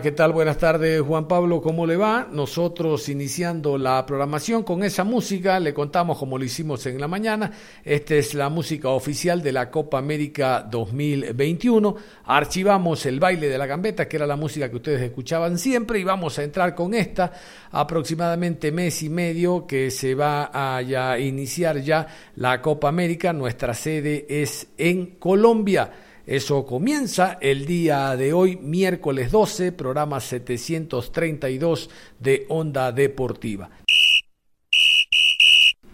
¿Qué tal? Buenas tardes, Juan Pablo, ¿cómo le va? Nosotros iniciando la programación con esa música, le contamos como lo hicimos en la mañana, esta es la música oficial de la Copa América 2021, archivamos el baile de la gambeta, que era la música que ustedes escuchaban siempre, y vamos a entrar con esta aproximadamente mes y medio que se va a iniciar ya la Copa América, nuestra sede es en Colombia. Eso comienza el día de hoy, miércoles 12, programa 732 de Onda Deportiva.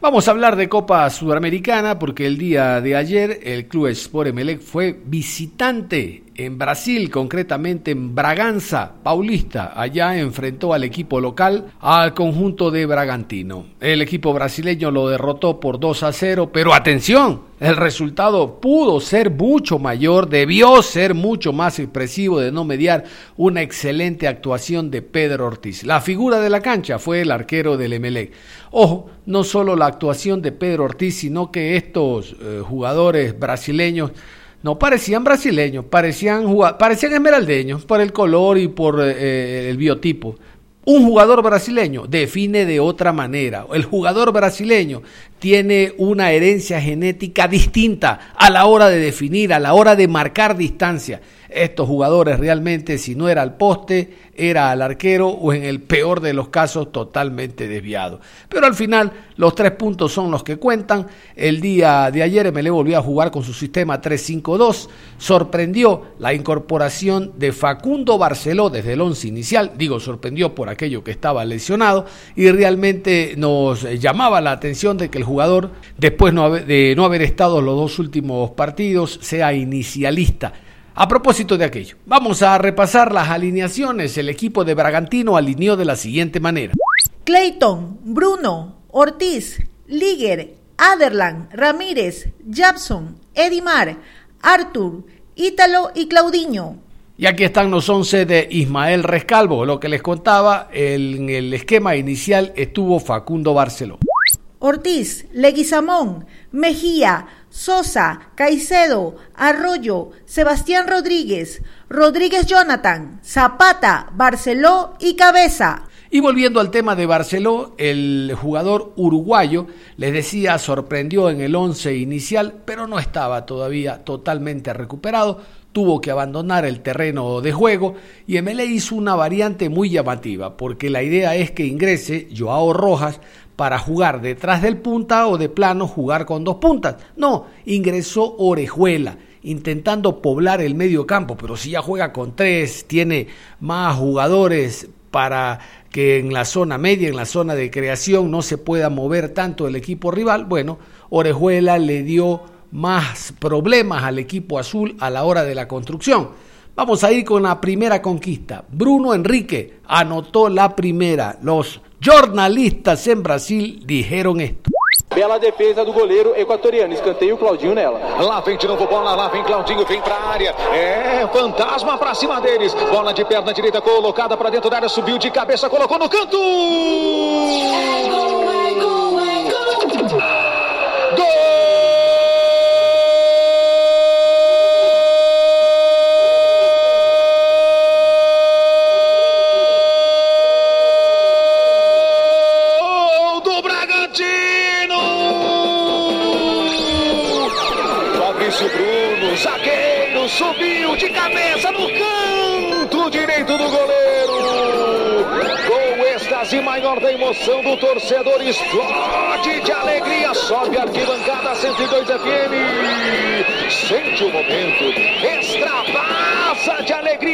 Vamos a hablar de Copa Sudamericana porque el día de ayer el Club Sport Emelec fue visitante en Brasil, concretamente en Braganza Paulista. Allá enfrentó al equipo local, al conjunto de Bragantino. El equipo brasileño lo derrotó por 2 a 0, pero atención, el resultado pudo ser mucho mayor, debió ser mucho más expresivo de no mediar una excelente actuación de Pedro Ortiz. La figura de la cancha fue el arquero del Emelec. Ojo, no solo la actuación de Pedro Ortiz, sino que estos eh, jugadores brasileños no parecían brasileños, parecían, parecían esmeraldeños por el color y por eh, el biotipo. Un jugador brasileño define de otra manera. El jugador brasileño tiene una herencia genética distinta a la hora de definir, a la hora de marcar distancia. Estos jugadores realmente, si no era al poste, era al arquero o en el peor de los casos totalmente desviado. Pero al final los tres puntos son los que cuentan. El día de ayer MLE volvió a jugar con su sistema 3-5-2. Sorprendió la incorporación de Facundo Barceló desde el once inicial. Digo, sorprendió por aquello que estaba lesionado y realmente nos llamaba la atención de que el jugador, después de no haber estado los dos últimos partidos, sea inicialista. A propósito de aquello, vamos a repasar las alineaciones. El equipo de Bragantino alineó de la siguiente manera. Clayton, Bruno, Ortiz, Liger, Aderlan, Ramírez, Japson, Edimar, Artur, Ítalo y Claudiño. Y aquí están los 11 de Ismael Rescalvo. Lo que les contaba, en el esquema inicial estuvo Facundo Barceló. Ortiz, Leguizamón, Mejía, Sosa, Caicedo, Arroyo, Sebastián Rodríguez, Rodríguez Jonathan, Zapata, Barceló y Cabeza. Y volviendo al tema de Barceló, el jugador uruguayo, les decía, sorprendió en el 11 inicial, pero no estaba todavía totalmente recuperado, tuvo que abandonar el terreno de juego y MLE hizo una variante muy llamativa, porque la idea es que ingrese Joao Rojas para jugar detrás del punta o de plano jugar con dos puntas. No, ingresó Orejuela intentando poblar el medio campo, pero si ya juega con tres, tiene más jugadores para que en la zona media, en la zona de creación, no se pueda mover tanto el equipo rival, bueno, Orejuela le dio más problemas al equipo azul a la hora de la construcción. Vamos a ir con la primera conquista. Bruno Enrique anotó la primera. Los jornalistas en Brasil dijeron esto. Bela defesa do goleiro equatoriano. Escanteio o Claudinho nela. Lá vem de novo bola, lá vem Claudinho, vem pra área. É, fantasma pra cima deles. Bola de perna direita colocada pra dentro da área, subiu de cabeça, colocou no canto. É gol,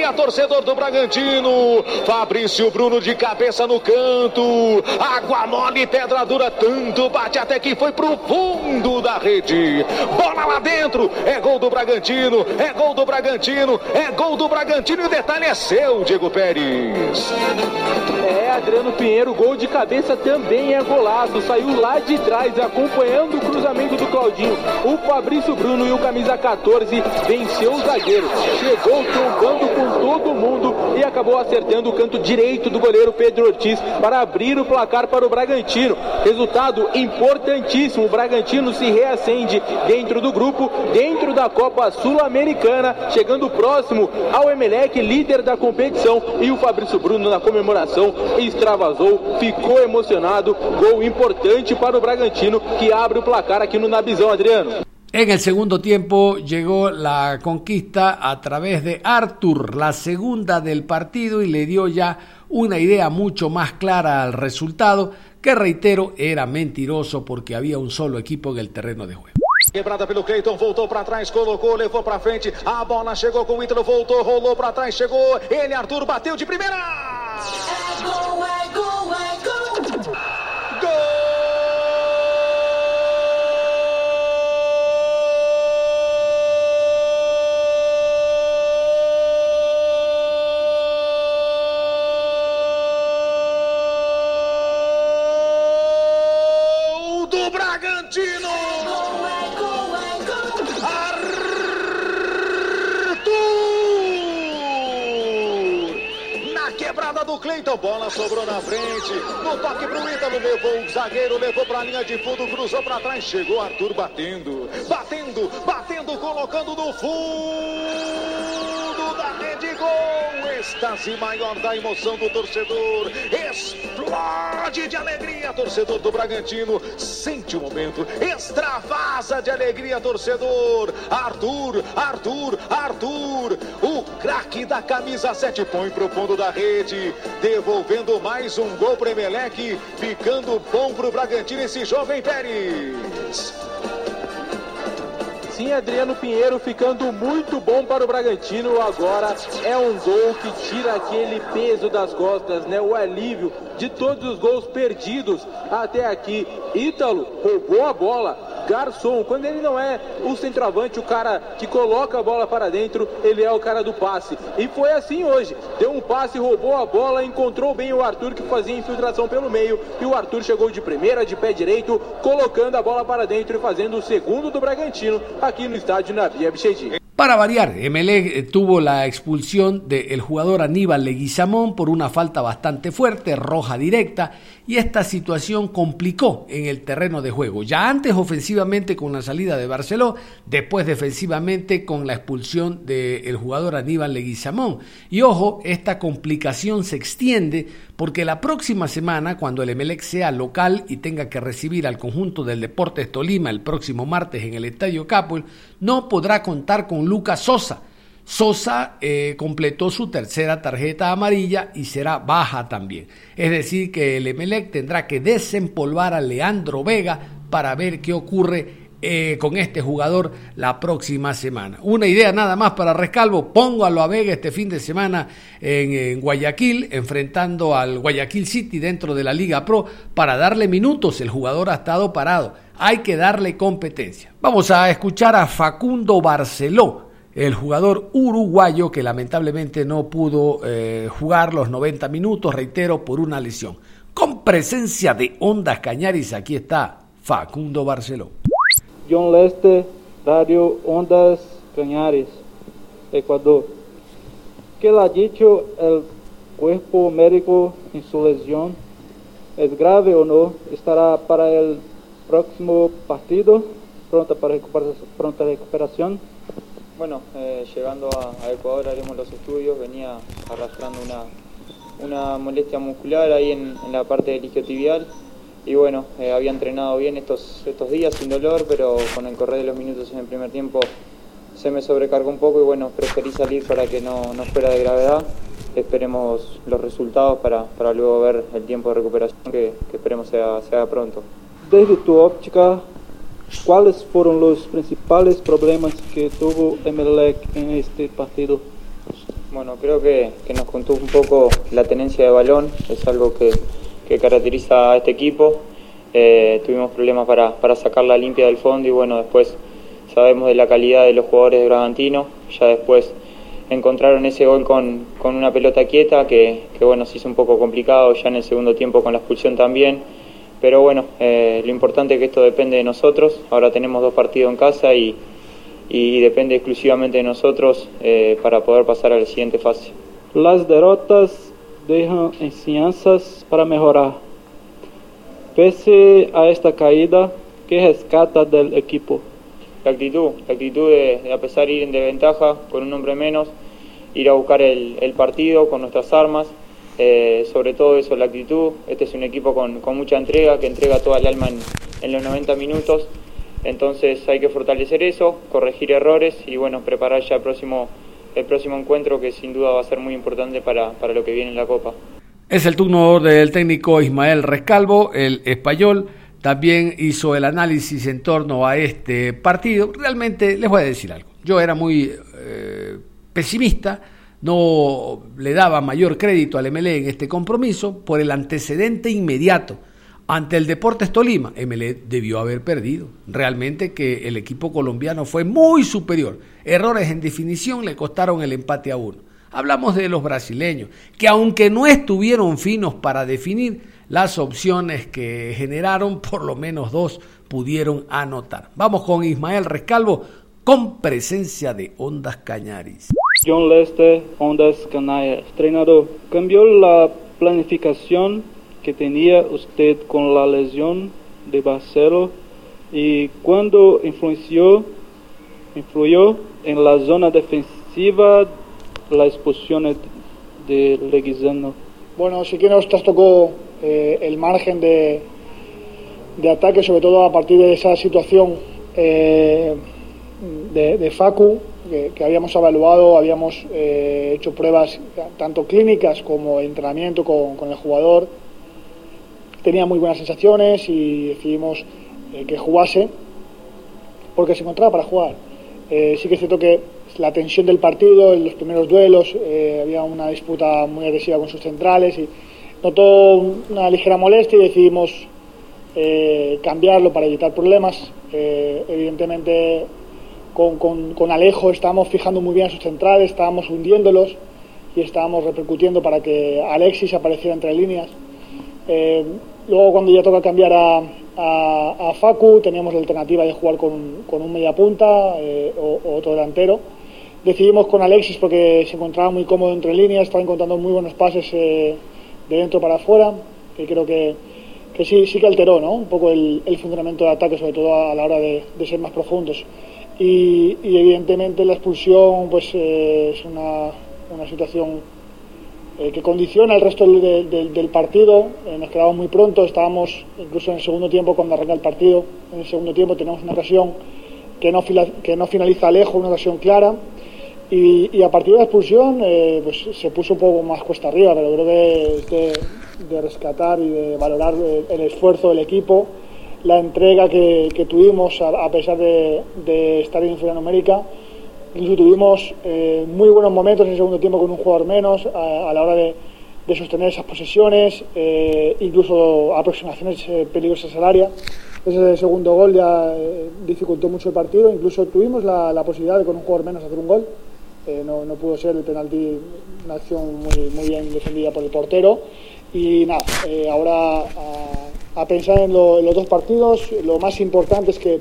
alegria, torcedor do Bragantino. Fabrício Bruno de cabeça no canto. Água mole, pedra dura, tanto bate até que foi pro fundo da rede. Bola lá dentro, é gol do Bragantino, é gol do Bragantino, é gol do Bragantino e o detalhe é seu, Diego Pérez. É, Adriano Pinheiro, gol de cabeça também é golaço. Saiu lá de trás, acompanhando o cruzamento do Claudinho. O Fabrício Bruno e o camisa 14 venceu o zagueiro. Chegou trombando com todo mundo e acabou acertando o canto direito do goleiro Pedro Ortiz para abrir o placar para o Bragantino. Resultado importantíssimo. O Bragantino se reacende dentro do grupo, dentro da Copa Sul-Americana, chegando próximo ao Emelec, líder da competição. E o Fabrício Bruno na comemoração extravasou, ficou emocionado. Gol importante para o Bragantino que abre o placar aqui no Nabizão, Adriano. En el segundo tiempo llegó la conquista a través de Arthur, la segunda del partido, y le dio ya una idea mucho más clara al resultado, que reitero, era mentiroso porque había un solo equipo en el terreno de juego. Quebrada pelo Cleiton, voltou pra trás, colocou, levou pra frente. A bola chegou com o Ítalo, voltou, rolou pra trás, chegou. Ele, Arthur, bateu de primeira. É gol, sobrou na frente. No toque pro Ítalo, levou o zagueiro, levou pra linha de fundo, cruzou pra trás, chegou Arthur batendo, batendo, batendo, colocando no fundo da rede, gol! Êxtase maior da emoção do torcedor, explode de alegria, torcedor do Bragantino, sente o momento, extravasa de alegria, torcedor, Arthur, Arthur, Arthur, o craque da camisa 7 põe pro fundo da rede, devolvendo mais um gol pro Emelec, ficando bom pro Bragantino esse jovem Pérez. Sim, Adriano Pinheiro ficando muito bom para o Bragantino. Agora é um gol que tira aquele peso das costas, né? O alívio de todos os gols perdidos até aqui. Ítalo roubou a bola. Garçom, quando ele não é o centroavante, o cara que coloca a bola para dentro, ele é o cara do passe. E foi assim hoje. Deu um passe, roubou a bola, encontrou bem o Arthur que fazia infiltração pelo meio. E o Arthur chegou de primeira, de pé direito, colocando a bola para dentro e fazendo o segundo do Bragantino aqui no estádio Nabi Abichedi. Para variar, Emelec eh, tuvo la expulsión del jugador Aníbal Leguizamón por una falta bastante fuerte, roja directa, y esta situación complicó en el terreno de juego. Ya antes ofensivamente con la salida de Barceló, después defensivamente con la expulsión del jugador Aníbal Leguizamón. Y ojo, esta complicación se extiende porque la próxima semana, cuando el Emelec sea local y tenga que recibir al conjunto del Deportes Tolima el próximo martes en el Estadio Capul, no podrá contar con Lucas Sosa. Sosa eh, completó su tercera tarjeta amarilla y será baja también. Es decir, que el Emelec tendrá que desempolvar a Leandro Vega para ver qué ocurre eh, con este jugador la próxima semana. Una idea nada más para Rescalvo, póngalo a Vega este fin de semana en, en Guayaquil, enfrentando al Guayaquil City dentro de la Liga Pro para darle minutos. El jugador ha estado parado, hay que darle competencia. Vamos a escuchar a Facundo Barceló el jugador uruguayo que lamentablemente no pudo eh, jugar los 90 minutos, reitero, por una lesión. Con presencia de Ondas Cañaris, aquí está Facundo Barceló. John Lester, Radio Ondas Cañares, Ecuador. ¿Qué le ha dicho el cuerpo médico en su lesión? ¿Es grave o no? ¿Estará para el próximo partido? ¿Pronta para recuperación? Recuperación? Bueno, eh, llegando a, a Ecuador haremos los estudios, venía arrastrando una, una molestia muscular ahí en, en la parte del isquiotibial y bueno, eh, había entrenado bien estos, estos días sin dolor, pero con el correr de los minutos en el primer tiempo se me sobrecargó un poco y bueno, preferí salir para que no, no fuera de gravedad. Esperemos los resultados para, para luego ver el tiempo de recuperación que, que esperemos sea, sea pronto. Desde tu óptica, ¿cuáles fueron los principales problemas que tuvo Emelec en este partido? Bueno, creo que, que nos contó un poco la tenencia de balón, es algo que, que caracteriza a este equipo. Eh, tuvimos problemas para, para sacarla limpia del fondo y bueno, después sabemos de la calidad de los jugadores de Bragantino. Ya después encontraron ese gol con, con una pelota quieta que, que, bueno, se hizo un poco complicado ya en el segundo tiempo con la expulsión también. Pero bueno, eh, lo importante es que esto depende de nosotros. Ahora tenemos dos partidos en casa y, y depende exclusivamente de nosotros eh, para poder pasar a la siguiente fase. Las derrotas dejan enseñanzas para mejorar. Pese a esta caída, ¿qué rescata del equipo? La actitud, la actitud de, a pesar de ir en desventaja con un hombre menos, ir a buscar el, el partido con nuestras armas, eh, sobre todo eso, la actitud. Este es un equipo con, con mucha entrega, que entrega toda el alma en, en los 90 minutos. Entonces hay que fortalecer eso, corregir errores y bueno, preparar ya el próximo, el próximo encuentro que sin duda va a ser muy importante para, para lo que viene en la Copa. Es el turno del técnico Ismael Rescalvo, el español. También hizo el análisis en torno a este partido. Realmente les voy a decir algo. Yo era muy eh, pesimista, no le daba mayor crédito al MLE en este compromiso por el antecedente inmediato ante el Deportes Tolima, MLE debió haber perdido. Realmente que el equipo colombiano fue muy superior. Errores en definición le costaron el empate a uno. Hablamos de los brasileños, que aunque no estuvieron finos para definir, las opciones que generaron, por lo menos dos, pudieron anotar. Vamos con Ismael Rescalvo, con presencia de Ondas Cañaris. John Lester, Ondas Cañaris. Entrenador, cambió la planificación que tenía usted con la lesión de Barcelo y cuando influyó, influyó en la zona defensiva la expulsión de Leguizano. Bueno, sí que nos trastocó eh, el margen de, de, ataque, sobre todo a partir de esa situación eh, de, de, Facu, que, que, habíamos evaluado, habíamos eh, hecho pruebas tanto clínicas como entrenamiento con, con el jugador tenía muy buenas sensaciones y decidimos eh, que jugase porque se encontraba para jugar. Eh, sí que es cierto que la tensión del partido, en los primeros duelos, eh, había una disputa muy agresiva con sus centrales y notó una ligera molestia y decidimos cambiarlo para evitar problemas. evidentemente con, Alejo estábamos fijando muy bien a sus centrales, estábamos hundiéndolos y estábamos repercutiendo para que Alexis apareciera entre líneas. Luego cuando ya toca cambiar a, a, a Facu, teníamos la alternativa de jugar con, con un media punta eh, o, o, otro delantero. Decidimos con Alexis porque se encontraba muy cómodo entre líneas, estaba encontrando muy buenos pases eh, de dentro para afuera, que creo que, que sí, sí que alteró ¿no? un poco el, el funcionamiento de ataque, sobre todo a, la hora de, de ser más profundos. Y, y, evidentemente la expulsión pues eh, es una, una situación eh, que condiciona el resto del, partido. Eh, nos quedamos muy pronto, estábamos incluso en el segundo tiempo cuando arranca el partido. En el segundo tiempo tenemos una ocasión que no, fila, que no finaliza lejos, una ocasión clara. Y, y, a partir de la expulsión eh, pues se puso un poco más cuesta arriba, pero creo que de, de rescatar y de valorar el, esfuerzo del equipo, la entrega que, que tuvimos a, a pesar de, estar en inferior numérica Incluso tuvimos eh, muy buenos momentos en el segundo tiempo con un jugador menos a, la hora de, sostener esas posesiones, eh, incluso aproximaciones eh, peligrosas al área. Ese segundo gol ya dificultó mucho el partido. Incluso tuvimos la, posibilidad de con un jugador menos hacer un gol. No, pudo ser el penalti una acción muy, bien defendida por el portero. Y nada, ahora a, pensar en los dos partidos. Lo más importante es que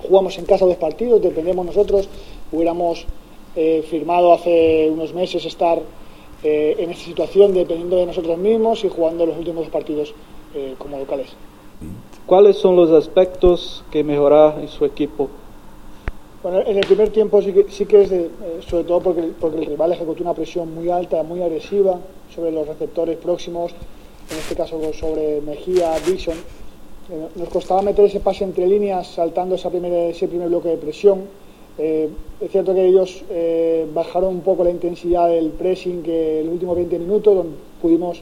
jugamos en casa dos partidos, dependemos nosotros hubiéramos eh, firmado hace unos meses estar eh, en esta situación dependiendo de nosotros mismos y jugando los últimos partidos eh, como locales. ¿Cuáles son los aspectos que mejorar en su equipo? Bueno, en el primer tiempo sí que, sí que es de, eh, sobre todo porque, porque el rival ejecutó una presión muy alta, muy agresiva sobre los receptores próximos, en este caso sobre Mejía, Dixon. Eh, nos costaba meter ese pase entre líneas saltando esa ese primer bloque de presión eh, es cierto que ellos eh, bajaron un poco la intensidad del pressing que el último 20 minutos, donde pudimos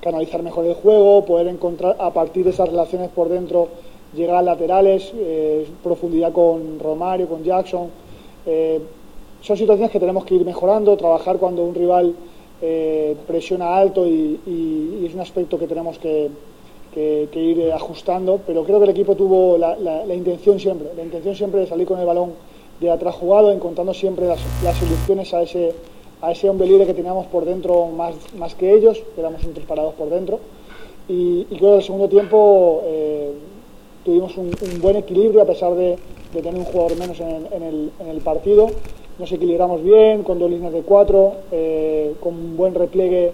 canalizar mejor el juego, poder encontrar a partir de esas relaciones por dentro llegar a laterales, eh, profundidad con Romario, con Jackson. Son situaciones que tenemos que ir mejorando, trabajar cuando un rival presiona alto y, es un aspecto que tenemos que, ir ajustando, pero creo que el equipo tuvo la intención siempre, la intención siempre de salir con el balón de atrás jugado, encontrando siempre las, soluciones a ese, a ese hombre libre que teníamos por dentro más, más que ellos, éramos un tres parados por dentro. Y, y creo que en el segundo tiempo eh, tuvimos un, buen equilibrio a pesar de, tener un jugador menos en, el, partido. Nos equilibramos bien, con dos líneas de cuatro, eh, con un buen repliegue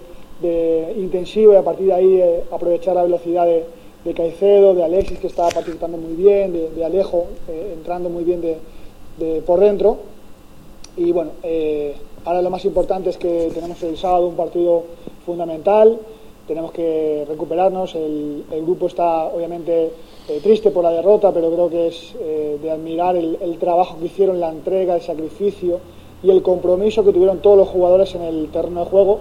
intensivo y a partir de ahí eh, aprovechar la velocidad de, Caicedo, de Alexis que estaba participando muy bien, de, de Alejo entrando muy bien de, de por dentro. Y bueno, eh, ahora lo más importante es que tenemos el sábado un partido fundamental, tenemos que recuperarnos, el, el grupo está obviamente eh, triste por la derrota, pero creo que es eh, de admirar el, trabajo que hicieron, la entrega, el sacrificio y el compromiso que tuvieron todos los jugadores en el terreno de juego,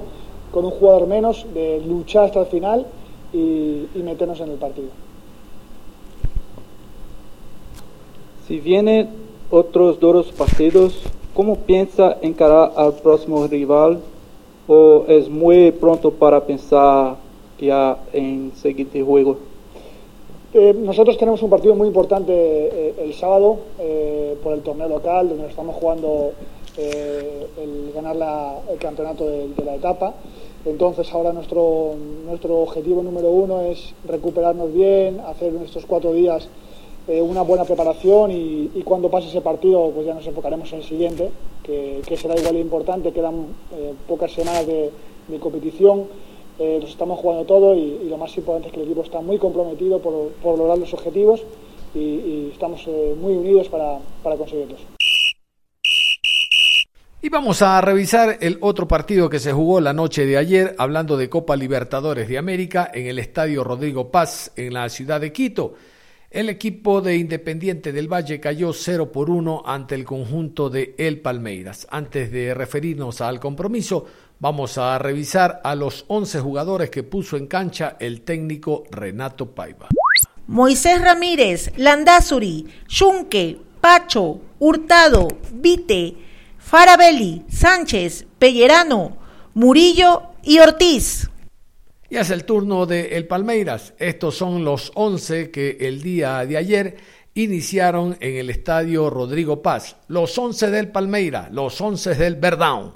con un jugador menos, de luchar hasta el final y, meternos en el partido. Si vienen otros dos partidos, ¿cómo piensa encarar al próximo rival? ¿O es muy pronto para pensar ya en siguiente juego? Eh, nosotros tenemos un partido muy importante eh, el sábado eh, por el torneo local, donde estamos jugando eh, el ganar la- el campeonato de, de la etapa. Entonces ahora nuestro, nuestro objetivo número uno es recuperarnos bien, hacer estos cuatro días eh, una buena preparación y, cuando pase ese partido pues ya nos enfocaremos en el siguiente, que, será igual de importante, quedan eh, pocas semanas de, de competición, eh, nos estamos jugando todo y, y lo más importante es que el equipo está muy comprometido por, por lograr los objetivos y, y estamos eh, muy unidos para, para conseguirlos. Y vamos a revisar el otro partido que se jugó la noche de ayer, hablando de Copa Libertadores de América, en el Estadio Rodrigo Paz, en la ciudad de Quito. El equipo de Independiente del Valle cayó 0 por 1 ante el conjunto de El Palmeiras. Antes de referirnos al compromiso, vamos a revisar a los 11 jugadores que puso en cancha el técnico Renato Paiva. Moisés Ramírez, Landazuri, Yunque, Pacho, Hurtado, Vite, Farabelli, Sánchez, Pellerano, Murillo y Ortiz. Y es el turno de El Palmeiras. Estos son los 11 que el día de ayer iniciaron en el estadio Rodrigo Paz. Los 11 del Palmeira, los 11 del Verdão.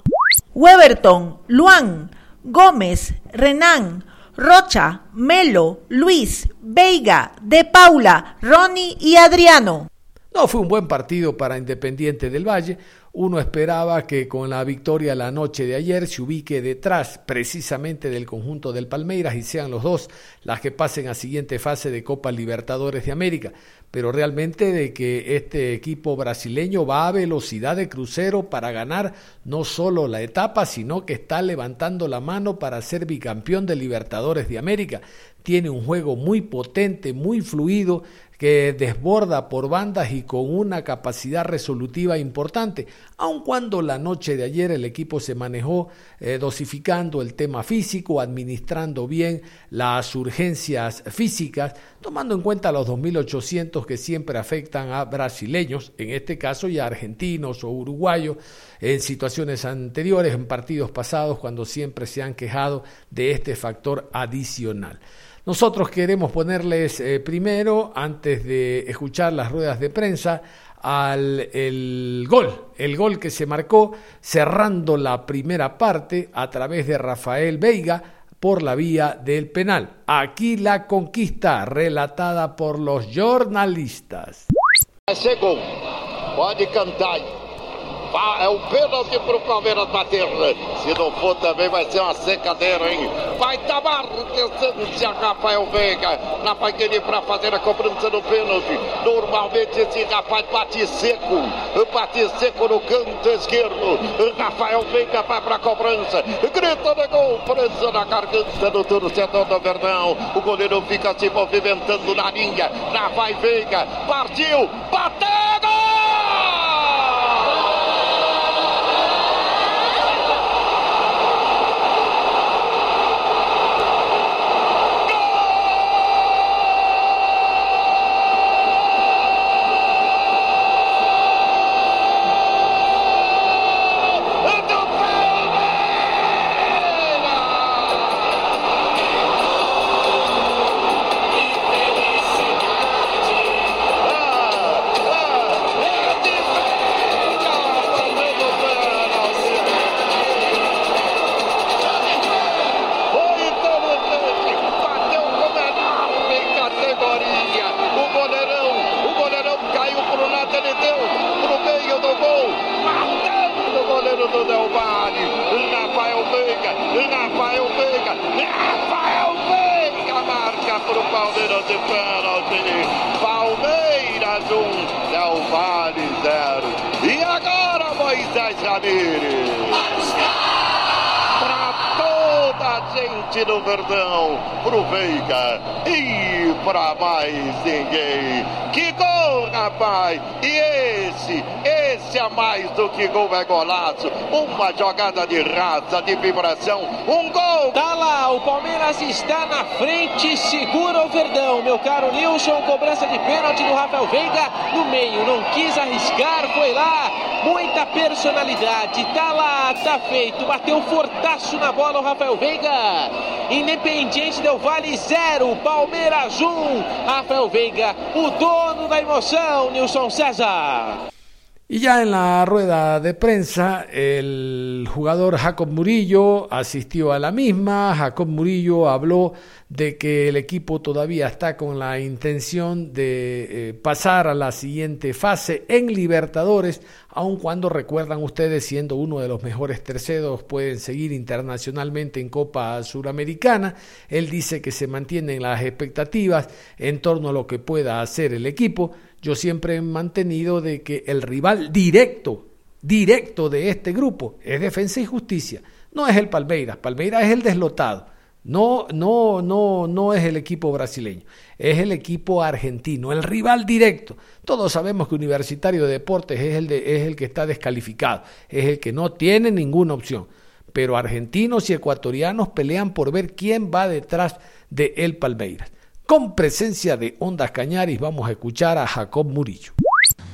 Weberton, Luan, Gómez, Renán, Rocha, Melo, Luis, Veiga, De Paula, Ronnie y Adriano. No fue un buen partido para Independiente del Valle. Uno esperaba que con la victoria la noche de ayer se ubique detrás precisamente del conjunto del Palmeiras y sean los dos las que pasen a siguiente fase de Copa Libertadores de América. Pero realmente de que este equipo brasileño va a velocidad de crucero para ganar no solo la etapa, sino que está levantando la mano para ser bicampeón de Libertadores de América. Tiene un juego muy potente, muy fluido, que desborda por bandas y con una capacidad resolutiva importante, aun cuando la noche de ayer el equipo se manejó eh, dosificando el tema físico, administrando bien las urgencias físicas, tomando en cuenta los 2.800 que siempre afectan a brasileños, en este caso ya argentinos o uruguayos, en situaciones anteriores, en partidos pasados, cuando siempre se han quejado de este factor adicional. Nosotros queremos ponerles eh, primero, antes de escuchar las ruedas de prensa, al el gol, el gol que se marcó cerrando la primera parte a través de Rafael Veiga por la vía del penal. Aquí la conquista relatada por los jornalistas. Gol. Pode cantar. É um pênalti pro Palmeiras bater. Se não for também vai ser uma secadeira, hein? Vai Tamar tentando-se a Rafael Veiga. Na Paguini para fazer a cobrança do pênalti. Normalmente esse rapaz bate seco. Bate seco no canto esquerdo. Rafael Veiga vai pra cobrança. Grita de gol. Presa na garganta do torcedor do Verdão. O goleiro fica se movimentando na linha. Lá vai Veiga. Partiu. Bateu! marca. Rafael Veiga marca para o Palmeiras de pênalti. Palmeiras 1, um, Del Valle 0. E agora Moisés Ramirez. Para toda a gente do Verdão, para o Veiga e para mais ninguém. Que gol, rapaz! E esse, esse é mais do que gol, é golaço. Uma jogada de raça, de vibração, um gol! Tá lá, o Palmeiras está na frente, segura o Verdão. Meu caro Nilson, cobrança de pênalti do Rafael Veiga no meio, não quis arriscar, foi lá, muita personalidade. Tá lá, tá feito, bateu fortaço na bola o Rafael Veiga. Independiente Del Vale 0, Palmeiras 1. Um. Rafael Veiga, o dono da emoção, Nilson César. Y ya en la rueda de prensa, el jugador Jacob Murillo asistió a la misma. Jacob Murillo habló de que el equipo todavía está con la intención de eh, pasar a la siguiente fase en Libertadores, aun cuando recuerdan ustedes, siendo uno de los mejores terceros, pueden seguir internacionalmente en Copa Suramericana. Él dice que se mantienen las expectativas en torno a lo que pueda hacer el equipo. Yo siempre he mantenido de que el rival directo, directo de este grupo es Defensa y Justicia. No es el Palmeiras, Palmeiras es el deslotado. No, no, no, no es el equipo brasileño, es el equipo argentino, el rival directo. Todos sabemos que Universitario de Deportes es el, de, es el que está descalificado, es el que no tiene ninguna opción. Pero argentinos y ecuatorianos pelean por ver quién va detrás de el Palmeiras. Con presencia de Ondas Cañaris vamos a escuchar a Jacob Murillo.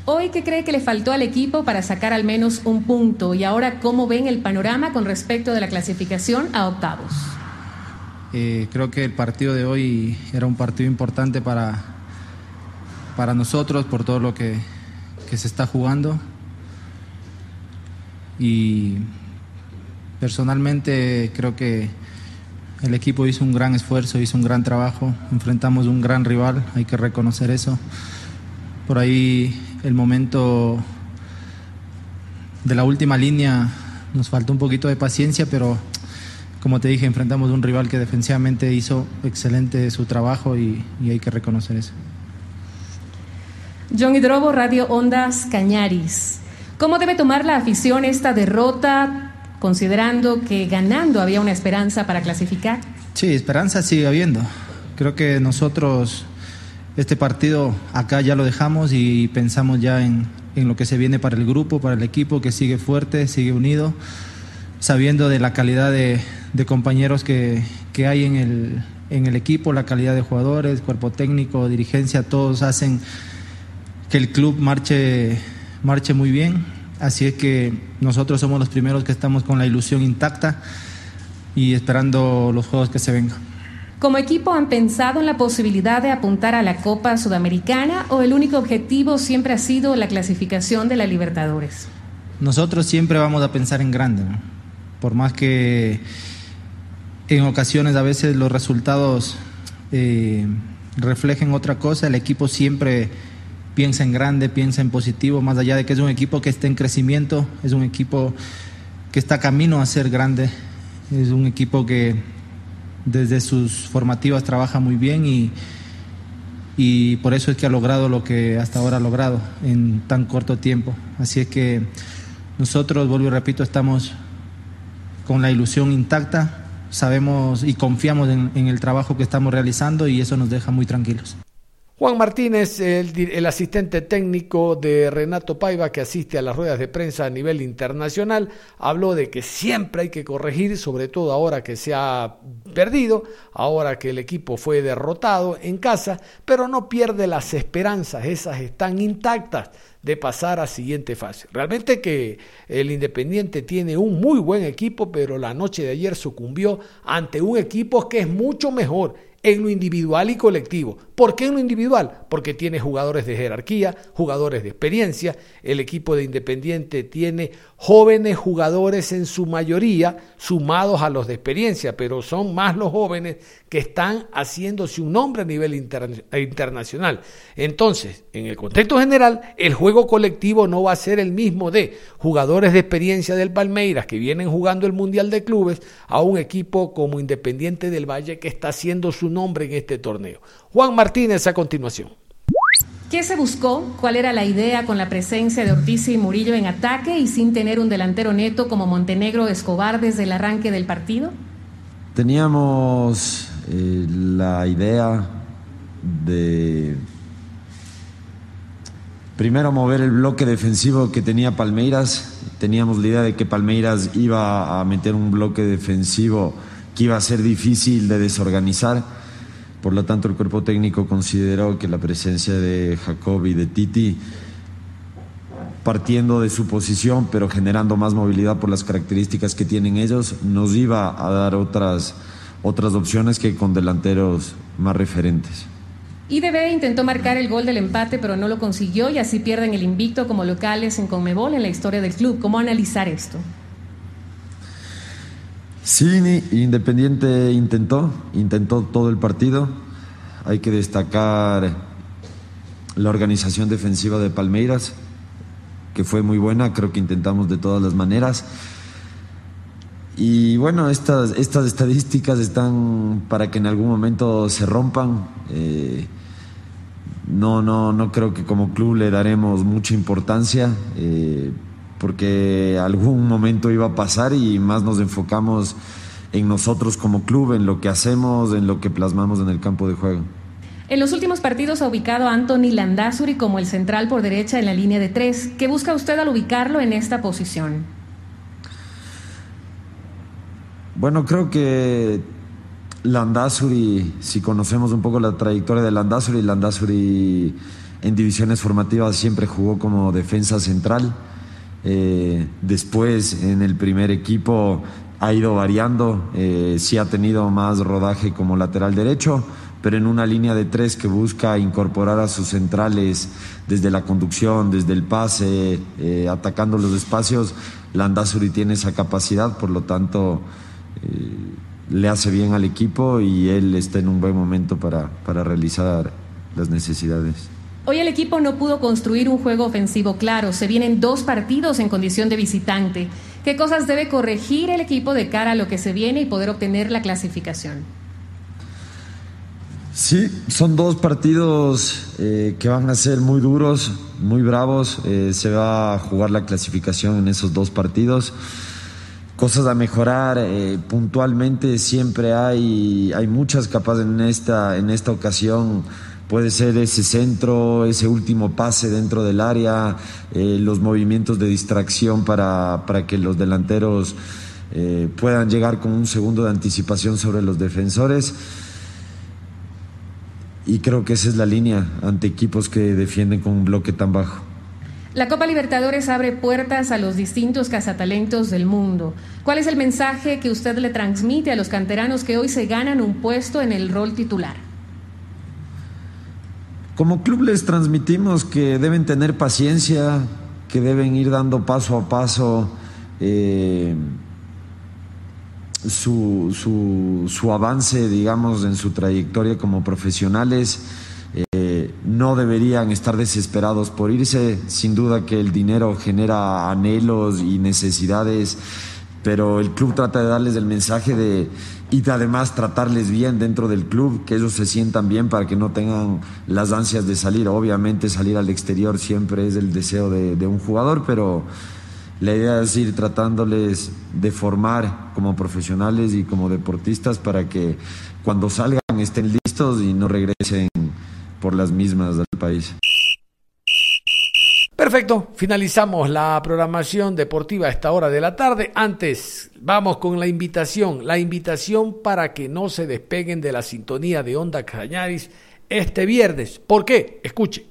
Hoy, ¿qué cree que le faltó al equipo para sacar al menos un punto? Y ahora, ¿cómo ven el panorama con respecto de la clasificación a octavos? Eh, creo que el partido de hoy era un partido importante para, para nosotros por todo lo que, que se está jugando. Y personalmente creo que el equipo hizo un gran esfuerzo, hizo un gran trabajo, enfrentamos un gran rival, hay que reconocer eso. Por ahí el momento de la última línea nos faltó un poquito de paciencia, pero como te dije, enfrentamos un rival que defensivamente hizo excelente su trabajo y, hay que reconocer eso. John Hidrobo, Radio Ondas Cañaris. ¿Cómo debe tomar la afición esta derrota considerando que ganando había una esperanza para clasificar? Sí, esperanza sigue habiendo. Creo que nosotros este partido acá ya lo dejamos y pensamos ya en, en lo que se viene para el grupo, para el equipo que sigue fuerte, sigue unido, sabiendo de la calidad de, compañeros que, que hay en el, en el equipo, la calidad de jugadores, cuerpo técnico, dirigencia, todos hacen que el club marche, marche muy bien. Así es que nosotros somos los primeros que estamos con la ilusión intacta y esperando los juegos que se vengan. ¿Como equipo han pensado en la posibilidad de apuntar a la Copa Sudamericana o el único objetivo siempre ha sido la clasificación de la Libertadores? Nosotros siempre vamos a pensar en grande, ¿no? por más que en ocasiones a veces los resultados eh, reflejen otra cosa, el equipo siempre piensa en grande, piensa en positivo, más allá de que es un equipo que está en crecimiento, es un equipo que está camino a ser grande, es un equipo que desde sus formativas trabaja muy bien y, y por eso es que ha logrado lo que hasta ahora ha logrado en tan corto tiempo. Así es que nosotros, vuelvo y repito, estamos con la ilusión intacta, sabemos y confiamos en, en el trabajo que estamos realizando y eso nos deja muy tranquilos. Juan Martínez, el, asistente técnico de Renato Paiva, que asiste a las ruedas de prensa a nivel internacional, habló de que siempre hay que corregir, sobre todo ahora que se ha perdido, ahora que el equipo fue derrotado en casa, pero no pierde las esperanzas, esas están intactas de pasar a siguiente fase. Realmente que el Independiente tiene un muy buen equipo, pero la noche de ayer sucumbió ante un equipo que es mucho mejor en lo individual y colectivo. ¿Por qué en lo individual? Porque tiene jugadores de jerarquía, jugadores de experiencia. El equipo de Independiente tiene jóvenes jugadores en su mayoría, sumados a los de experiencia, pero son más los jóvenes que están haciéndose un nombre a nivel inter internacional. Entonces, en el contexto general, el juego colectivo no va a ser el mismo de jugadores de experiencia del Palmeiras que vienen jugando el Mundial de Clubes a un equipo como Independiente del Valle que está haciendo su nombre en este torneo. Juan Martínez a continuación. ¿Qué se buscó? ¿Cuál era la idea con la presencia de Ortiz y Murillo en ataque y sin tener un delantero neto como Montenegro Escobar desde el arranque del partido? Teníamos eh, la idea de primero mover el bloque defensivo que tenía Palmeiras. Teníamos la idea de que Palmeiras iba a meter un bloque defensivo que iba a ser difícil de desorganizar. Por lo tanto, el cuerpo técnico consideró que la presencia de Jacob y de Titi, partiendo de su posición, pero generando más movilidad por las características que tienen ellos, nos iba a dar otras, otras opciones que con delanteros más referentes. IDB intentó marcar el gol del empate, pero no lo consiguió y así pierden el invicto como locales en Conmebol en la historia del club. ¿Cómo analizar esto? Sí, Independiente intentó, intentó todo el partido. Hay que destacar la organización defensiva de Palmeiras, que fue muy buena, creo que intentamos de todas las maneras. Y bueno, estas, estas estadísticas están para que en algún momento se rompan. Eh, no, no, no creo que como club le daremos mucha importancia. Eh, porque algún momento iba a pasar y más nos enfocamos en nosotros como club, en lo que hacemos, en lo que plasmamos en el campo de juego. En los últimos partidos ha ubicado a Anthony Landazuri como el central por derecha en la línea de tres. ¿Qué busca usted al ubicarlo en esta posición? Bueno, creo que Landazuri, si conocemos un poco la trayectoria de Landazuri, Landazuri en divisiones formativas siempre jugó como defensa central. Eh, después en el primer equipo ha ido variando, eh, sí ha tenido más rodaje como lateral derecho, pero en una línea de tres que busca incorporar a sus centrales desde la conducción, desde el pase, eh, atacando los espacios, Landazuri tiene esa capacidad, por lo tanto le hace bien al equipo y él está en un buen momento para, para realizar las necesidades. Hoy el equipo no pudo construir un juego ofensivo claro. Se vienen dos partidos en condición de visitante. ¿Qué cosas debe corregir el equipo de cara a lo que se viene y poder obtener la clasificación? Sí, son dos partidos eh, que van a ser muy duros, muy bravos. Eh, se va a jugar la clasificación en esos dos partidos. Cosas a mejorar eh, puntualmente siempre hay, hay muchas capaz en esta, en esta ocasión puede ser ese centro, ese último pase dentro del área, eh, los movimientos de distracción para, para que los delanteros eh, puedan llegar con un segundo de anticipación sobre los defensores. Y creo que esa es la línea ante equipos que defienden con un bloque tan bajo. La Copa Libertadores abre puertas a los distintos cazatalentos del mundo. ¿Cuál es el mensaje que usted le transmite a los canteranos que hoy se ganan un puesto en el rol titular? Como club les transmitimos que deben tener paciencia, que deben ir dando paso a paso eh, su, su, avance, digamos, en su trayectoria como profesionales. Eh, no deberían estar desesperados por irse. Sin duda que el dinero genera anhelos y necesidades, pero el club trata de darles el mensaje de y además tratarles bien dentro del club, que ellos se sientan bien para que no tengan las ansias de salir. Obviamente salir al exterior siempre es el deseo de, un jugador, pero la idea es ir tratándoles de formar como profesionales y como deportistas para que cuando salgan estén listos y no regresen por las mismas del país. Perfecto, finalizamos la programación deportiva a esta hora de la tarde. Antes, vamos con la invitación, la invitación para que no se despeguen de la sintonía de Onda Cañaris este viernes. ¿Por qué? Escuche.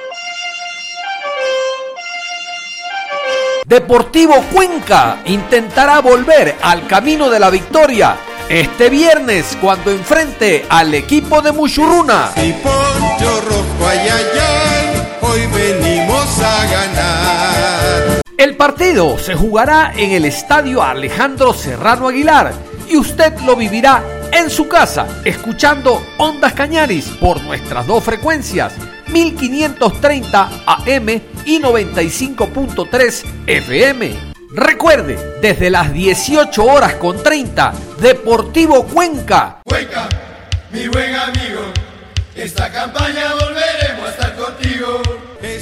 Deportivo Cuenca intentará volver al camino de la victoria este viernes cuando enfrente al equipo de Muchurruna. Y Poncho Rojo, El partido se jugará en el estadio Alejandro Serrano Aguilar y usted lo vivirá en su casa, escuchando Ondas Cañaris por nuestras dos frecuencias, 1530 AM y 95.3 FM. Recuerde, desde las 18 horas con 30, Deportivo Cuenca. Cuenca, mi buen amigo. Esta campaña volveremos a estar contigo.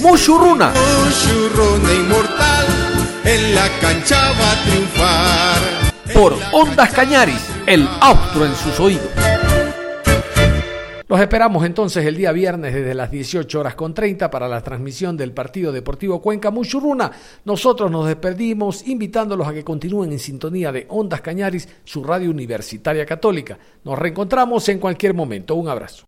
Mushurruna. Mushurruna inmortal, en la cancha va a triunfar. Por Ondas Cañaris, el austro en sus oídos. Los esperamos entonces el día viernes desde las 18 horas con 30 para la transmisión del Partido Deportivo Cuenca Muchurruna. Nosotros nos despedimos invitándolos a que continúen en sintonía de Ondas Cañaris, su radio universitaria católica. Nos reencontramos en cualquier momento. Un abrazo.